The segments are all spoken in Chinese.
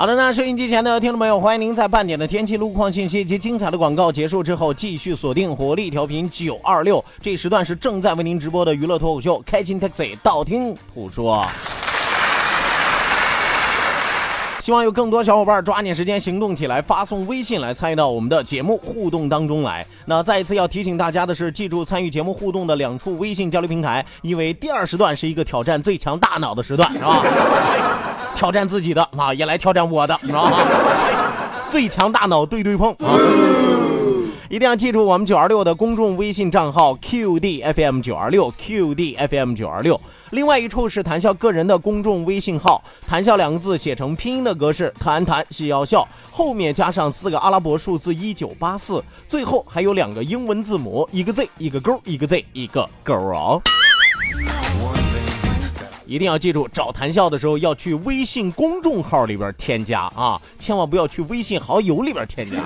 好的，那收音机前的听众朋友，欢迎您在半点的天气路况信息及精彩的广告结束之后，继续锁定活力调频九二六，这时段是正在为您直播的娱乐脱口秀《开心 Taxi》，道听途说。希望有更多小伙伴抓紧时间行动起来，发送微信来参与到我们的节目互动当中来。那再一次要提醒大家的是，记住参与节目互动的两处微信交流平台，因为第二时段是一个挑战最强大脑的时段，是吧？挑战自己的啊，也来挑战我的，知道吗？最强大脑对对碰啊！一定要记住我们九二六的公众微信账号 QDFM 九二六 QDFM 九二六。另外一处是谈笑个人的公众微信号，谈笑两个字写成拼音的格式，谈谈是要笑，后面加上四个阿拉伯数字一九八四，最后还有两个英文字母，一个 Z 一个勾，一个 Z 一个勾哦。一定要记住，找谈笑的时候要去微信公众号里边添加啊，千万不要去微信好友里边添加。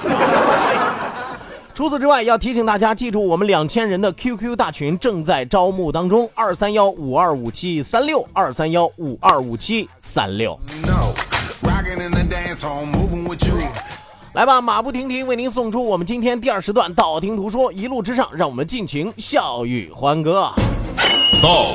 除此之外，要提醒大家记住，我们两千人的 QQ 大群正在招募当中，二三幺五二五七三六二三幺五二五七三六。来吧，马不停蹄为您送出我们今天第二时段道听途说，一路之上，让我们尽情笑语欢歌。道。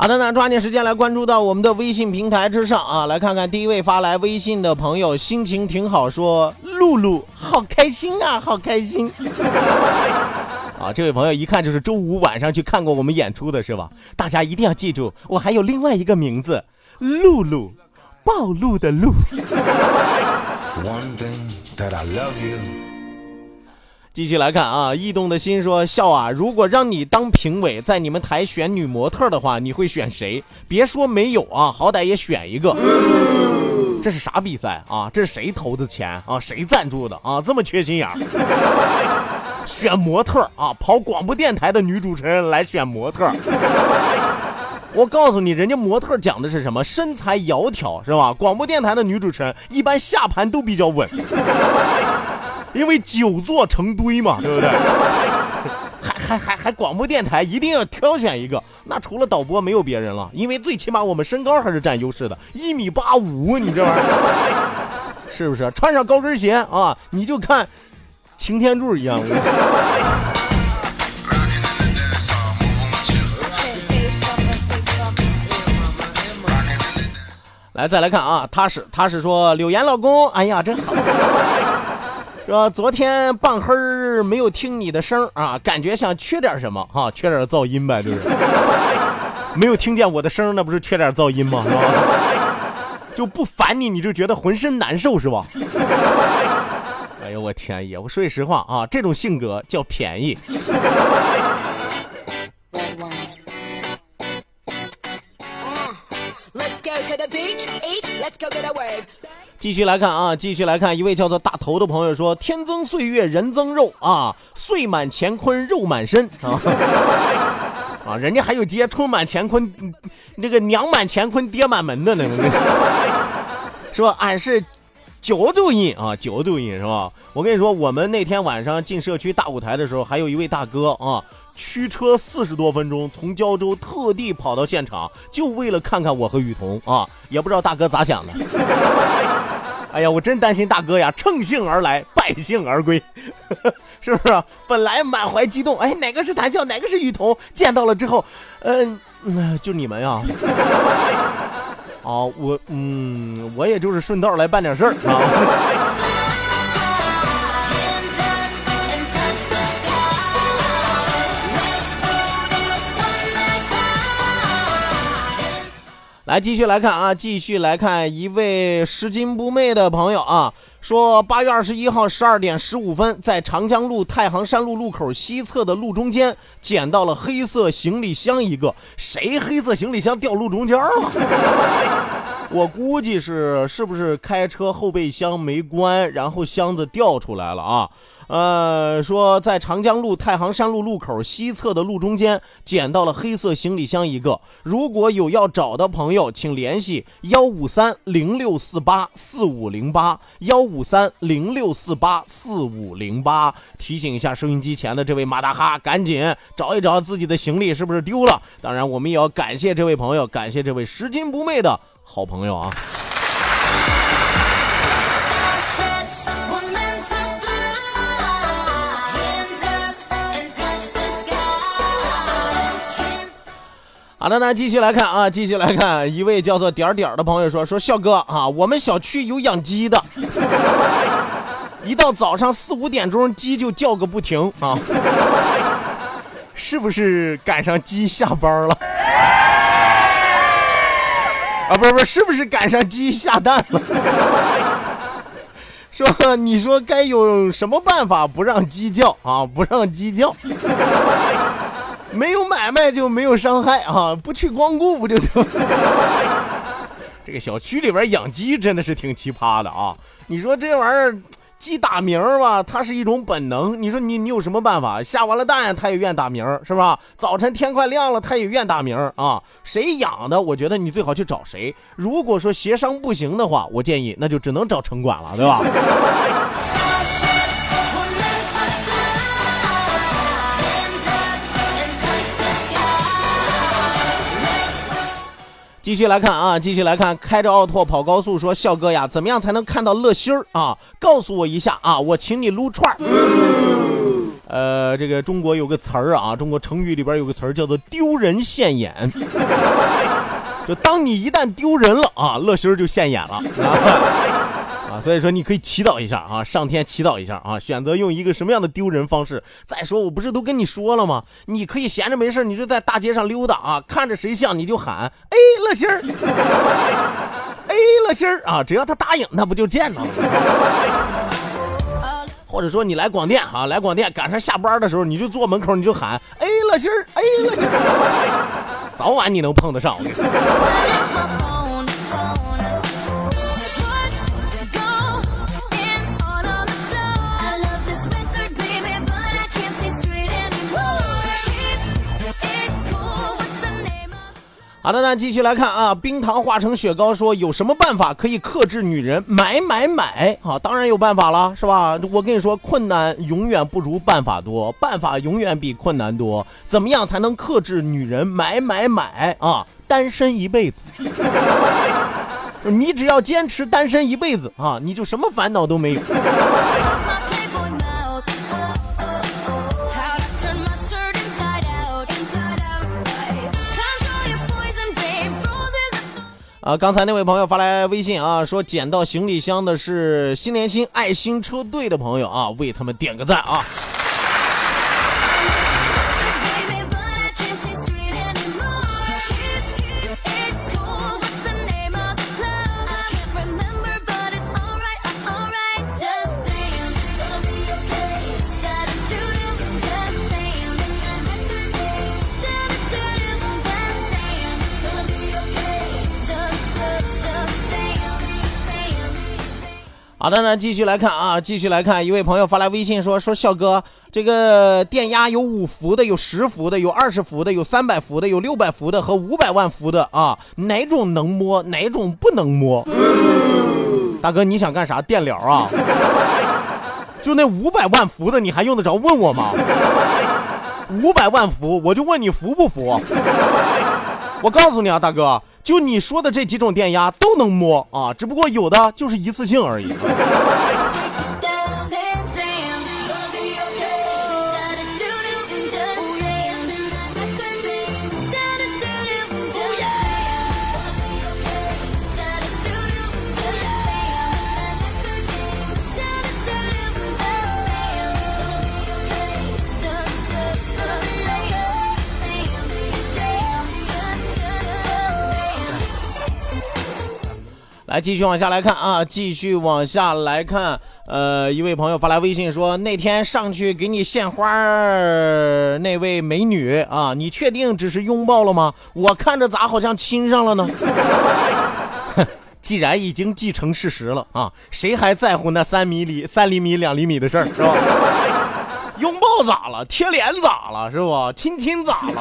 好的，那抓紧时间来关注到我们的微信平台之上啊，来看看第一位发来微信的朋友，心情挺好，说露露好开心啊，好开心 啊！这位朋友一看就是周五晚上去看过我们演出的是吧？大家一定要记住，我还有另外一个名字，露露，暴露的露。继续来看啊，异动的心说笑啊！如果让你当评委，在你们台选女模特的话，你会选谁？别说没有啊，好歹也选一个。这是啥比赛啊？这是谁投的钱啊？谁赞助的啊？这么缺心眼儿？选模特啊？跑广播电台的女主持人来选模特？我告诉你，人家模特讲的是什么？身材窈窕是吧？广播电台的女主持人一般下盘都比较稳。因为久坐成堆嘛，对不对？还还还还广播电台一定要挑选一个，那除了导播没有别人了，因为最起码我们身高还是占优势的，一米八五，你这玩意儿是不是？穿上高跟鞋啊，你就看擎天柱一样。来，再来看啊，他是他是说柳岩老公，哎呀，真好。说昨天半黑儿没有听你的声啊，感觉像缺点什么哈，缺点噪音呗，就是 没有听见我的声，那不是缺点噪音吗？是吧？就不烦你，你就觉得浑身难受是吧？哎呦我天爷！我说句实话啊，这种性格叫便宜。继续来看啊，继续来看，一位叫做大头的朋友说：“天增岁月人增肉啊，岁满乾坤肉满身啊 啊，人家还有接春满乾坤，那个娘满乾坤爹满门的呢，说俺是九九印啊，九九印是吧？我跟你说，我们那天晚上进社区大舞台的时候，还有一位大哥啊。”驱车四十多分钟，从胶州特地跑到现场，就为了看看我和雨桐啊！也不知道大哥咋想的。哎呀，我真担心大哥呀，乘兴而来，败兴而归，是不是？本来满怀激动，哎，哪个是谭笑，哪个是雨桐？见到了之后，嗯，就你们呀。啊，我，嗯，我也就是顺道来办点事儿啊。来继续来看啊，继续来看一位拾金不昧的朋友啊，说八月二十一号十二点十五分，在长江路太行山路路口西侧的路中间捡到了黑色行李箱一个，谁黑色行李箱掉路中间了？我估计是是不是开车后备箱没关，然后箱子掉出来了啊？呃，说在长江路太行山路路口西侧的路中间捡到了黑色行李箱一个。如果有要找的朋友，请联系幺五三零六四八四五零八幺五三零六四八四五零八。提醒一下收音机前的这位马大哈，赶紧找一找自己的行李是不是丢了。当然，我们也要感谢这位朋友，感谢这位拾金不昧的好朋友啊。好的，那继续来看啊，继续来看，一位叫做点点的朋友说：“说笑哥啊，我们小区有养鸡的，一到早上四五点钟，鸡就叫个不停啊，是不是赶上鸡下班了？啊，不是不是，是不是赶上鸡下蛋了？说你说该有什么办法不让鸡叫啊？不让鸡叫？”没有买卖就没有伤害啊！不去光顾不就得？这个小区里边养鸡真的是挺奇葩的啊！你说这玩意儿鸡打鸣吧，它是一种本能。你说你你有什么办法？下完了蛋它也愿打鸣，是吧？早晨天快亮了它也愿打鸣啊！谁养的？我觉得你最好去找谁。如果说协商不行的话，我建议那就只能找城管了，对吧？继续来看啊，继续来看，开着奥拓跑高速，说笑哥呀，怎么样才能看到乐心儿啊？告诉我一下啊，我请你撸串儿。呃，这个中国有个词儿啊，中国成语里边有个词儿叫做丢人现眼，就当你一旦丢人了啊，乐心儿就现眼了。啊，啊所以说你可以祈祷一下啊，上天祈祷一下啊，选择用一个什么样的丢人方式？再说我不是都跟你说了吗？你可以闲着没事，你就在大街上溜达啊，看着谁像你就喊，哎，乐心儿，哎，乐心儿啊，只要他答应，那不就见着了？或者说你来广电啊，来广电赶上下班的时候，你就坐门口，你就喊，哎，乐心儿，哎，乐心儿，早晚你能碰得上。好的，那继续来看啊，冰糖化成雪糕说有什么办法可以克制女人买买买？啊，当然有办法了，是吧？我跟你说，困难永远不如办法多，办法永远比困难多。怎么样才能克制女人买买买啊？单身一辈子，你只要坚持单身一辈子啊，你就什么烦恼都没有。啊，刚才那位朋友发来微信啊，说捡到行李箱的是心连心爱心车队的朋友啊，为他们点个赞啊。好的，那继续来看啊，继续来看，一位朋友发来微信说说笑哥，这个电压有五伏的，有十伏的，有二十伏的，有三百伏的，有六百伏的和五百万伏的啊，哪种能摸，哪种不能摸？大哥，你想干啥？电疗啊？就那五百万伏的，你还用得着问我吗？五百万伏，我就问你服不服？我告诉你啊，大哥，就你说的这几种电压都能摸啊，只不过有的就是一次性而已。继续往下来看啊，继续往下来看。呃，一位朋友发来微信说，那天上去给你献花那位美女啊，你确定只是拥抱了吗？我看着咋好像亲上了呢？既然已经既成事实了啊，谁还在乎那三米里、三厘米、两厘米的事儿是吧？拥抱咋了？贴脸咋了？是不？亲亲咋了？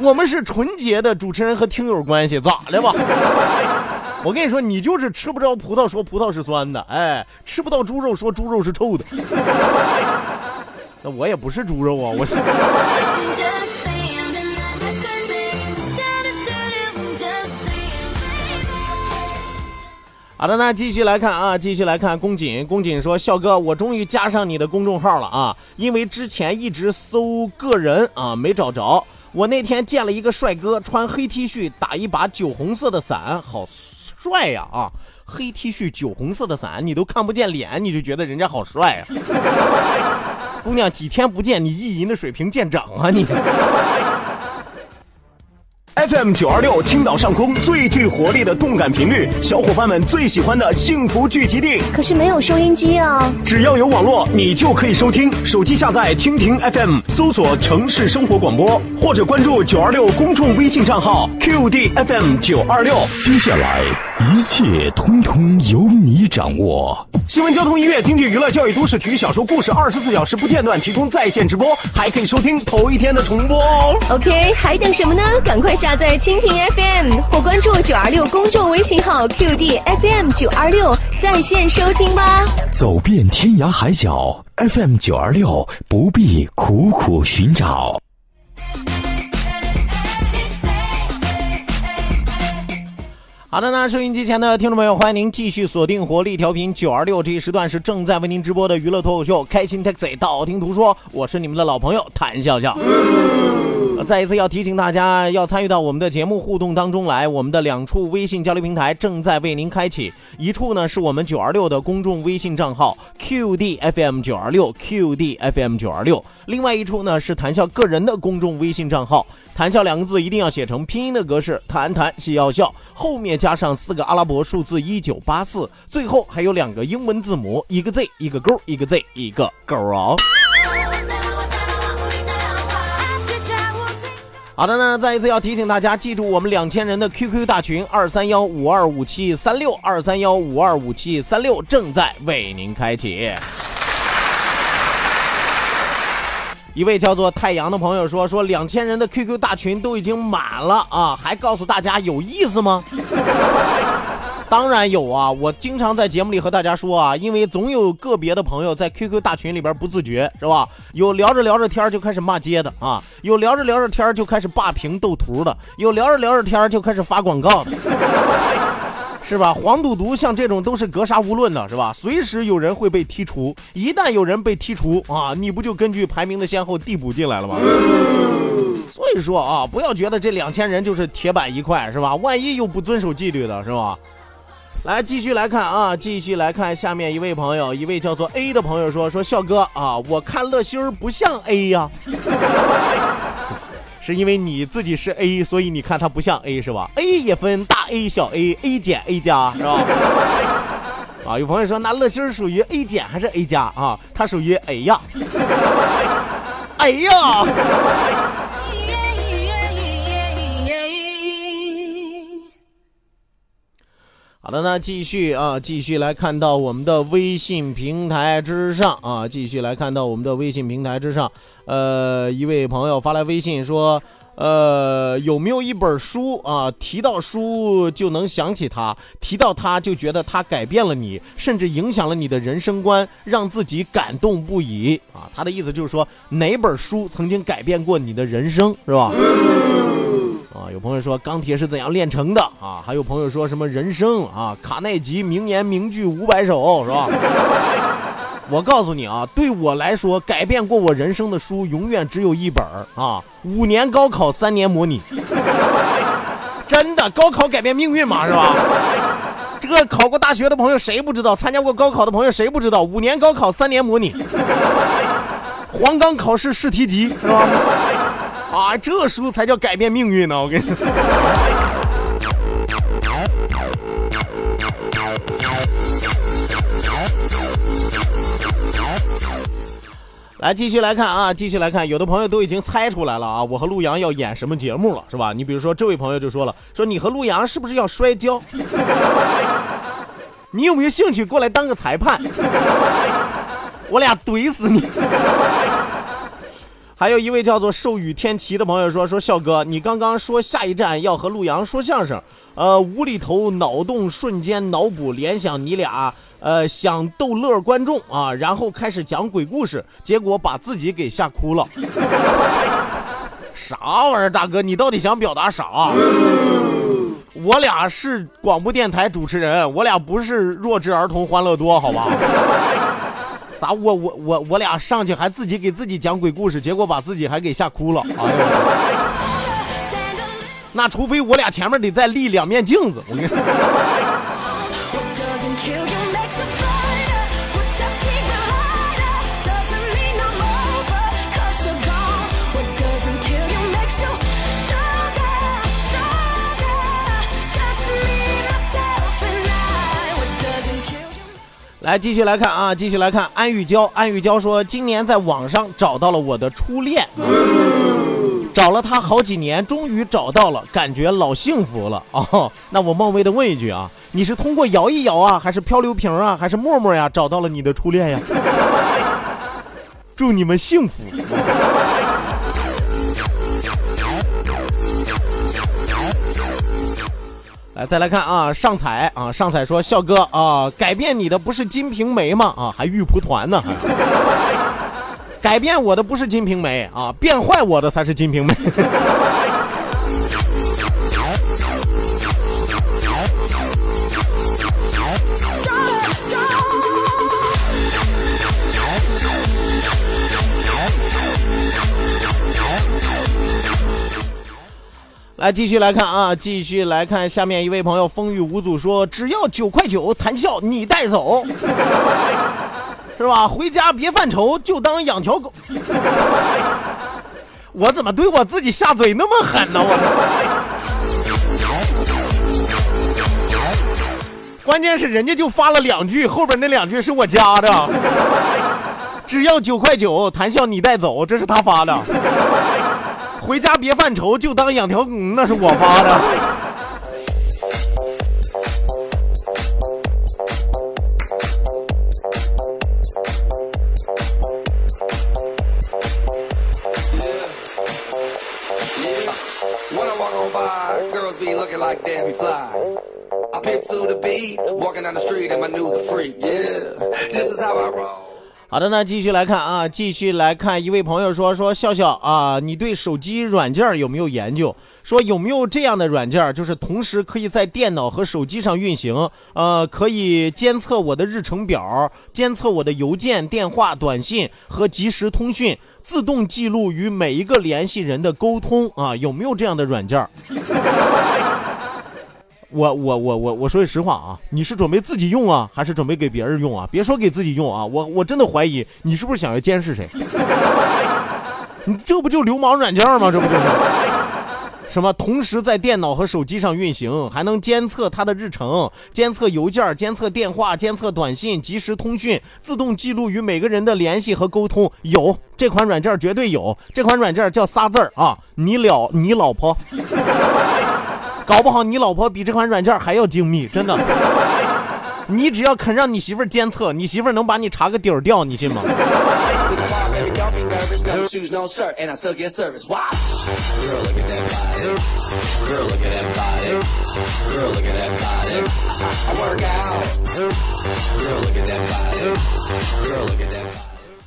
我们是纯洁的主持人和听友关系，咋的吧？我跟你说，你就是吃不着葡萄说葡萄是酸的，哎，吃不到猪肉说猪肉是臭的。那我也不是猪肉啊，我是。好的，那继续来看啊，继续来看。宫锦，宫锦说：“笑哥，我终于加上你的公众号了啊，因为之前一直搜个人啊，没找着。我那天见了一个帅哥，穿黑 T 恤，打一把酒红色的伞，好帅呀啊！黑 T 恤，酒红色的伞，你都看不见脸，你就觉得人家好帅啊！姑娘，几天不见，你意淫的水平见长啊你！” FM 九二六，青岛上空最具活力的动感频率，小伙伴们最喜欢的幸福聚集地。可是没有收音机啊！只要有网络，你就可以收听。手机下载蜻蜓 FM，搜索城市生活广播，或者关注九二六公众微信账号 QDFM 九二六。接下来一切通通由你掌握。新闻、交通、音乐、经济、娱乐、教育、都市、体育、小说、故事，二十四小时不间断提供在线直播，还可以收听头一天的重播哦。OK，还等什么呢？赶快下载蜻蜓 FM 或关注九二六公众微信号 QD FM 九二六，在线收听吧。走遍天涯海角，FM 九二六不必苦苦寻找。好的那，收音机前的听众朋友，欢迎您继续锁定活力调频九二六，这一时段是正在为您直播的娱乐脱口秀《开心 Taxi》，道听途说，我是你们的老朋友谭笑笑。再一次要提醒大家，要参与到我们的节目互动当中来，我们的两处微信交流平台正在为您开启，一处呢是我们九二六的公众微信账号 QDFM 九二六 QDFM 九二六，另外一处呢是谈笑个人的公众微信账号，谈笑两个字一定要写成拼音的格式，谈谈戏要笑，后面加上四个阿拉伯数字一九八四，最后还有两个英文字母，一个 Z 一个勾，一个 Z 一个勾哦。好的呢，再一次要提醒大家，记住我们两千人的 QQ 大群二三幺五二五七三六二三幺五二五七三六正在为您开启。一位叫做太阳的朋友说：“说两千人的 QQ 大群都已经满了啊，还告诉大家有意思吗？”当然有啊！我经常在节目里和大家说啊，因为总有个别的朋友在 QQ 大群里边不自觉，是吧？有聊着聊着天就开始骂街的啊，有聊着聊着天就开始霸屏斗图的，有聊着聊着天就开始发广告的，是吧？黄赌毒像这种都是格杀无论的，是吧？随时有人会被剔除，一旦有人被剔除啊，你不就根据排名的先后递补进来了吗？所以说啊，不要觉得这两千人就是铁板一块，是吧？万一有不遵守纪律的，是吧？来，继续来看啊，继续来看下面一位朋友，一位叫做 A 的朋友说：“说笑哥啊，我看乐心儿不像 A 呀，是因为你自己是 A，所以你看他不像 A 是吧？A 也分大 A、小 A，A 减 A 加是吧？啊，有朋友说那乐心儿属于 A 减还是 A 加啊？他属于 A 呀，哎呀。”好的，那继续啊，继续来看到我们的微信平台之上啊，继续来看到我们的微信平台之上。呃，一位朋友发来微信说，呃，有没有一本书啊？提到书就能想起他，提到他就觉得他改变了你，甚至影响了你的人生观，让自己感动不已啊。他的意思就是说，哪本书曾经改变过你的人生，是吧？啊，有朋友说钢铁是怎样炼成的啊？还有朋友说什么人生啊？卡耐基名言名句五百首是吧？我告诉你啊，对我来说，改变过我人生的书永远只有一本啊！五年高考，三年模拟，真的，高考改变命运嘛，是吧？这个考过大学的朋友谁不知道？参加过高考的朋友谁不知道？五年高考，三年模拟，黄冈考试试题集是吧？啊，这书才叫改变命运呢！我跟你说。来，继续来看啊，继续来看，有的朋友都已经猜出来了啊，我和陆阳要演什么节目了，是吧？你比如说这位朋友就说了，说你和陆阳是不是要摔跤？你有没有兴趣过来当个裁判？我俩怼死你！还有一位叫做寿雨天齐的朋友说：“说笑哥，你刚刚说下一站要和陆阳说相声，呃，无厘头脑洞瞬间脑补联想你俩，呃，想逗乐观众啊，然后开始讲鬼故事，结果把自己给吓哭了。啥玩意儿，大哥，你到底想表达啥？我俩是广播电台主持人，我俩不是弱智儿童欢乐多，好吧？”咋我我我我俩上去还自己给自己讲鬼故事，结果把自己还给吓哭了。哎呦，那除非我俩前面得再立两面镜子，我跟你说。来，继续来看啊，继续来看安玉娇。安玉娇说，今年在网上找到了我的初恋，找了他好几年，终于找到了，感觉老幸福了 哦。那我冒昧的问一句啊，你是通过摇一摇啊，还是漂流瓶啊，还是陌陌呀，找到了你的初恋呀？祝你们幸福。来，再来看啊，上彩啊，上彩说笑哥啊，改变你的不是金瓶梅吗？啊，还玉蒲团呢？改变我的不是金瓶梅啊，变坏我的才是金瓶梅。来继续来看啊，继续来看下面一位朋友风雨无阻说，只要九块九，谈笑你带走，是吧？回家别犯愁，就当养条狗。我怎么对我自己下嘴那么狠呢？我，关键是人家就发了两句，后边那两句是我加的。只要九块九，谈笑你带走，这是他发的。回家别犯愁，就当养条狗，那是我发的。好的，那继续来看啊，继续来看一位朋友说说笑笑啊，你对手机软件有没有研究？说有没有这样的软件，就是同时可以在电脑和手机上运行，呃，可以监测我的日程表，监测我的邮件、电话、短信和即时通讯，自动记录与每一个联系人的沟通啊？有没有这样的软件？我我我我我说句实话啊，你是准备自己用啊，还是准备给别人用啊？别说给自己用啊，我我真的怀疑你是不是想要监视谁？你这不就流氓软件吗？这不就是什么同时在电脑和手机上运行，还能监测他的日程、监测邮件、监测电话、监测短信、即时通讯、自动记录与每个人的联系和沟通？有这款软件绝对有，这款软件叫仨字儿啊，你了你老婆。搞不好你老婆比这款软件还要精密，真的。你只要肯让你媳妇儿监测，你媳妇儿能把你查个底儿掉，你信吗？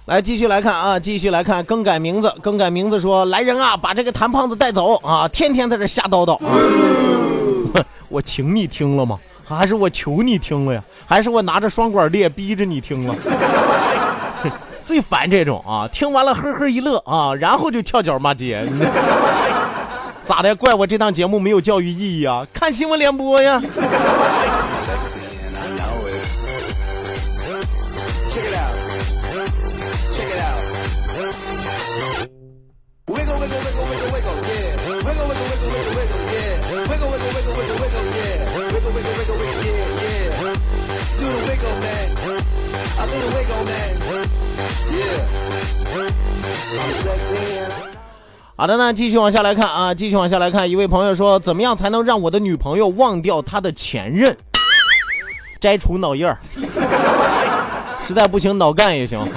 来，继续来看啊，继续来看，更改名字，更改名字说，来人啊，把这个谭胖子带走啊，天天在这瞎叨叨啊。我请你听了吗？还是我求你听了呀？还是我拿着双管猎逼着你听了？最烦这种啊，听完了呵呵一乐啊，然后就翘脚骂街。咋的？怪我这档节目没有教育意义啊？看新闻联播呀。好的呢，继续往下来看啊，继续往下来看。一位朋友说，怎么样才能让我的女朋友忘掉她的前任？摘除脑印儿，实在不行脑干也行啊。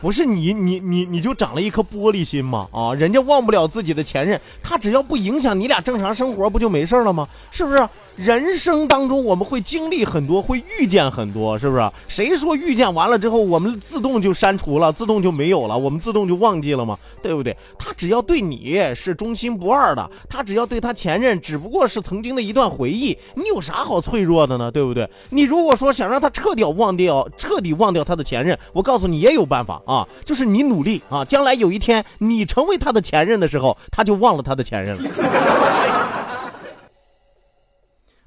不是你，你你你就长了一颗玻璃心吗？啊，人家忘不了自己的前任，他只要不影响你俩正常生活，不就没事了吗？是不是？人生当中我们会经历很多，会遇见很多，是不是？谁说遇见完了之后我们自动就删除了，自动就没有了，我们自动就忘记了吗？对不对？他只要对你是忠心不二的，他只要对他前任只不过是曾经的一段回忆，你有啥好脆弱的呢？对不对？你如果说想让他彻底忘掉，彻底忘掉他的前任，我告诉你也有办法啊，就是你努力啊，将来有一天你成为他的前任的时候，他就忘了他的前任了。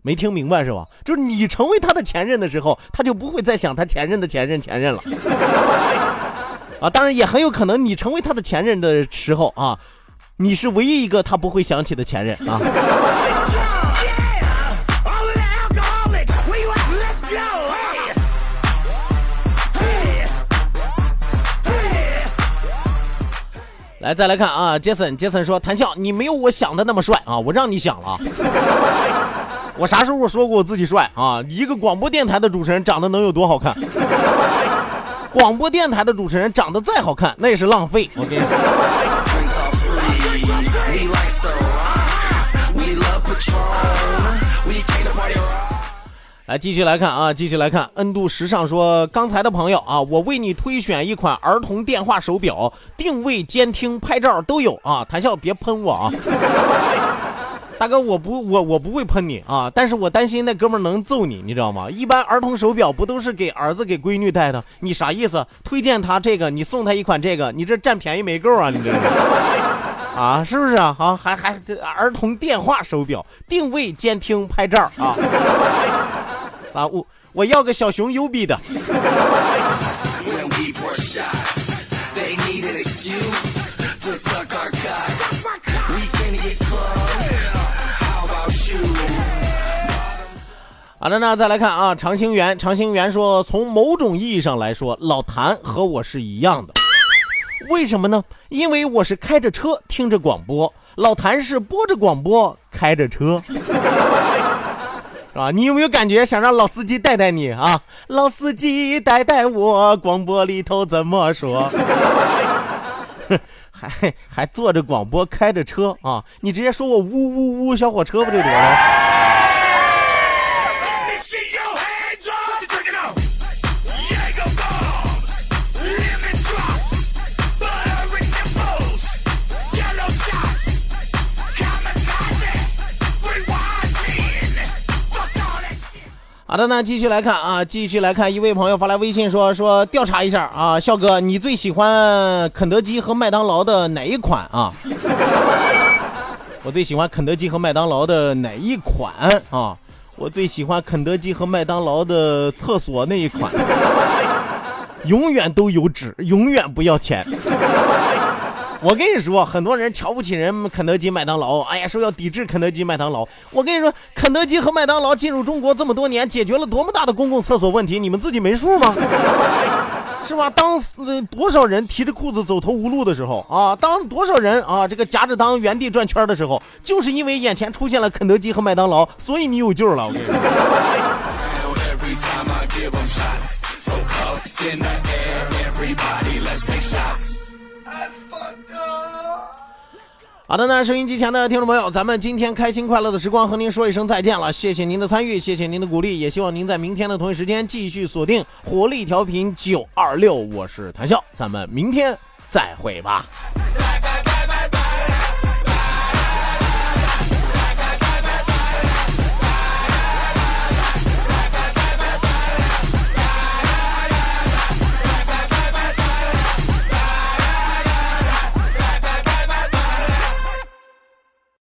没听明白是吧？就是你成为他的前任的时候，他就不会再想他前任的前任前任了。啊，当然也很有可能你成为他的前任的时候啊，你是唯一一个他不会想起的前任啊。来，再来看啊，杰森，杰森说，谭笑，你没有我想的那么帅啊，我让你想了。我啥时候说过我自己帅啊？一个广播电台的主持人长得能有多好看？广播电台的主持人长得再好看，那也是浪费。我跟你说。来，继续来看啊，继续来看。恩度时尚说，刚才的朋友啊，我为你推选一款儿童电话手表，定位、监听、拍照都有啊。谈笑别喷我啊。大哥，我不我我不会喷你啊，但是我担心那哥们能揍你，你知道吗？一般儿童手表不都是给儿子给闺女戴的？你啥意思？推荐他这个，你送他一款这个，你这占便宜没够啊？你这啊，是不是啊？好，还还儿童电话手表，定位、监听、拍照啊？咋我我要个小熊优比的。好的，那再来看啊，长兴元，长兴元说，从某种意义上来说，老谭和我是一样的，为什么呢？因为我是开着车听着广播，老谭是播着广播开着车，是吧？你有没有感觉想让老司机带带你啊？老司机带带我，广播里头怎么说？还还坐着广播开着车啊？你直接说我呜呜呜小火车不就得了？好的，那继续来看啊，继续来看，一位朋友发来微信说说调查一下啊，笑哥，你最喜欢肯德基和麦当劳的哪一款啊？我最喜欢肯德基和麦当劳的哪一款啊？我最喜欢肯德基和麦当劳的厕所那一款，永远都有纸，永远不要钱。我跟你说，很多人瞧不起人肯德基、麦当劳，哎呀，说要抵制肯德基、麦当劳。我跟你说，肯德基和麦当劳进入中国这么多年，解决了多么大的公共厕所问题，你们自己没数吗？是吧？当呃多少人提着裤子走投无路的时候啊，当多少人啊这个夹着裆原地转圈的时候，就是因为眼前出现了肯德基和麦当劳，所以你有救了。我跟你说。好的那，收音机前的听众朋友，咱们今天开心快乐的时光和您说一声再见了，谢谢您的参与，谢谢您的鼓励，也希望您在明天的同一时间继续锁定活力调频九二六，我是谭笑，咱们明天再会吧。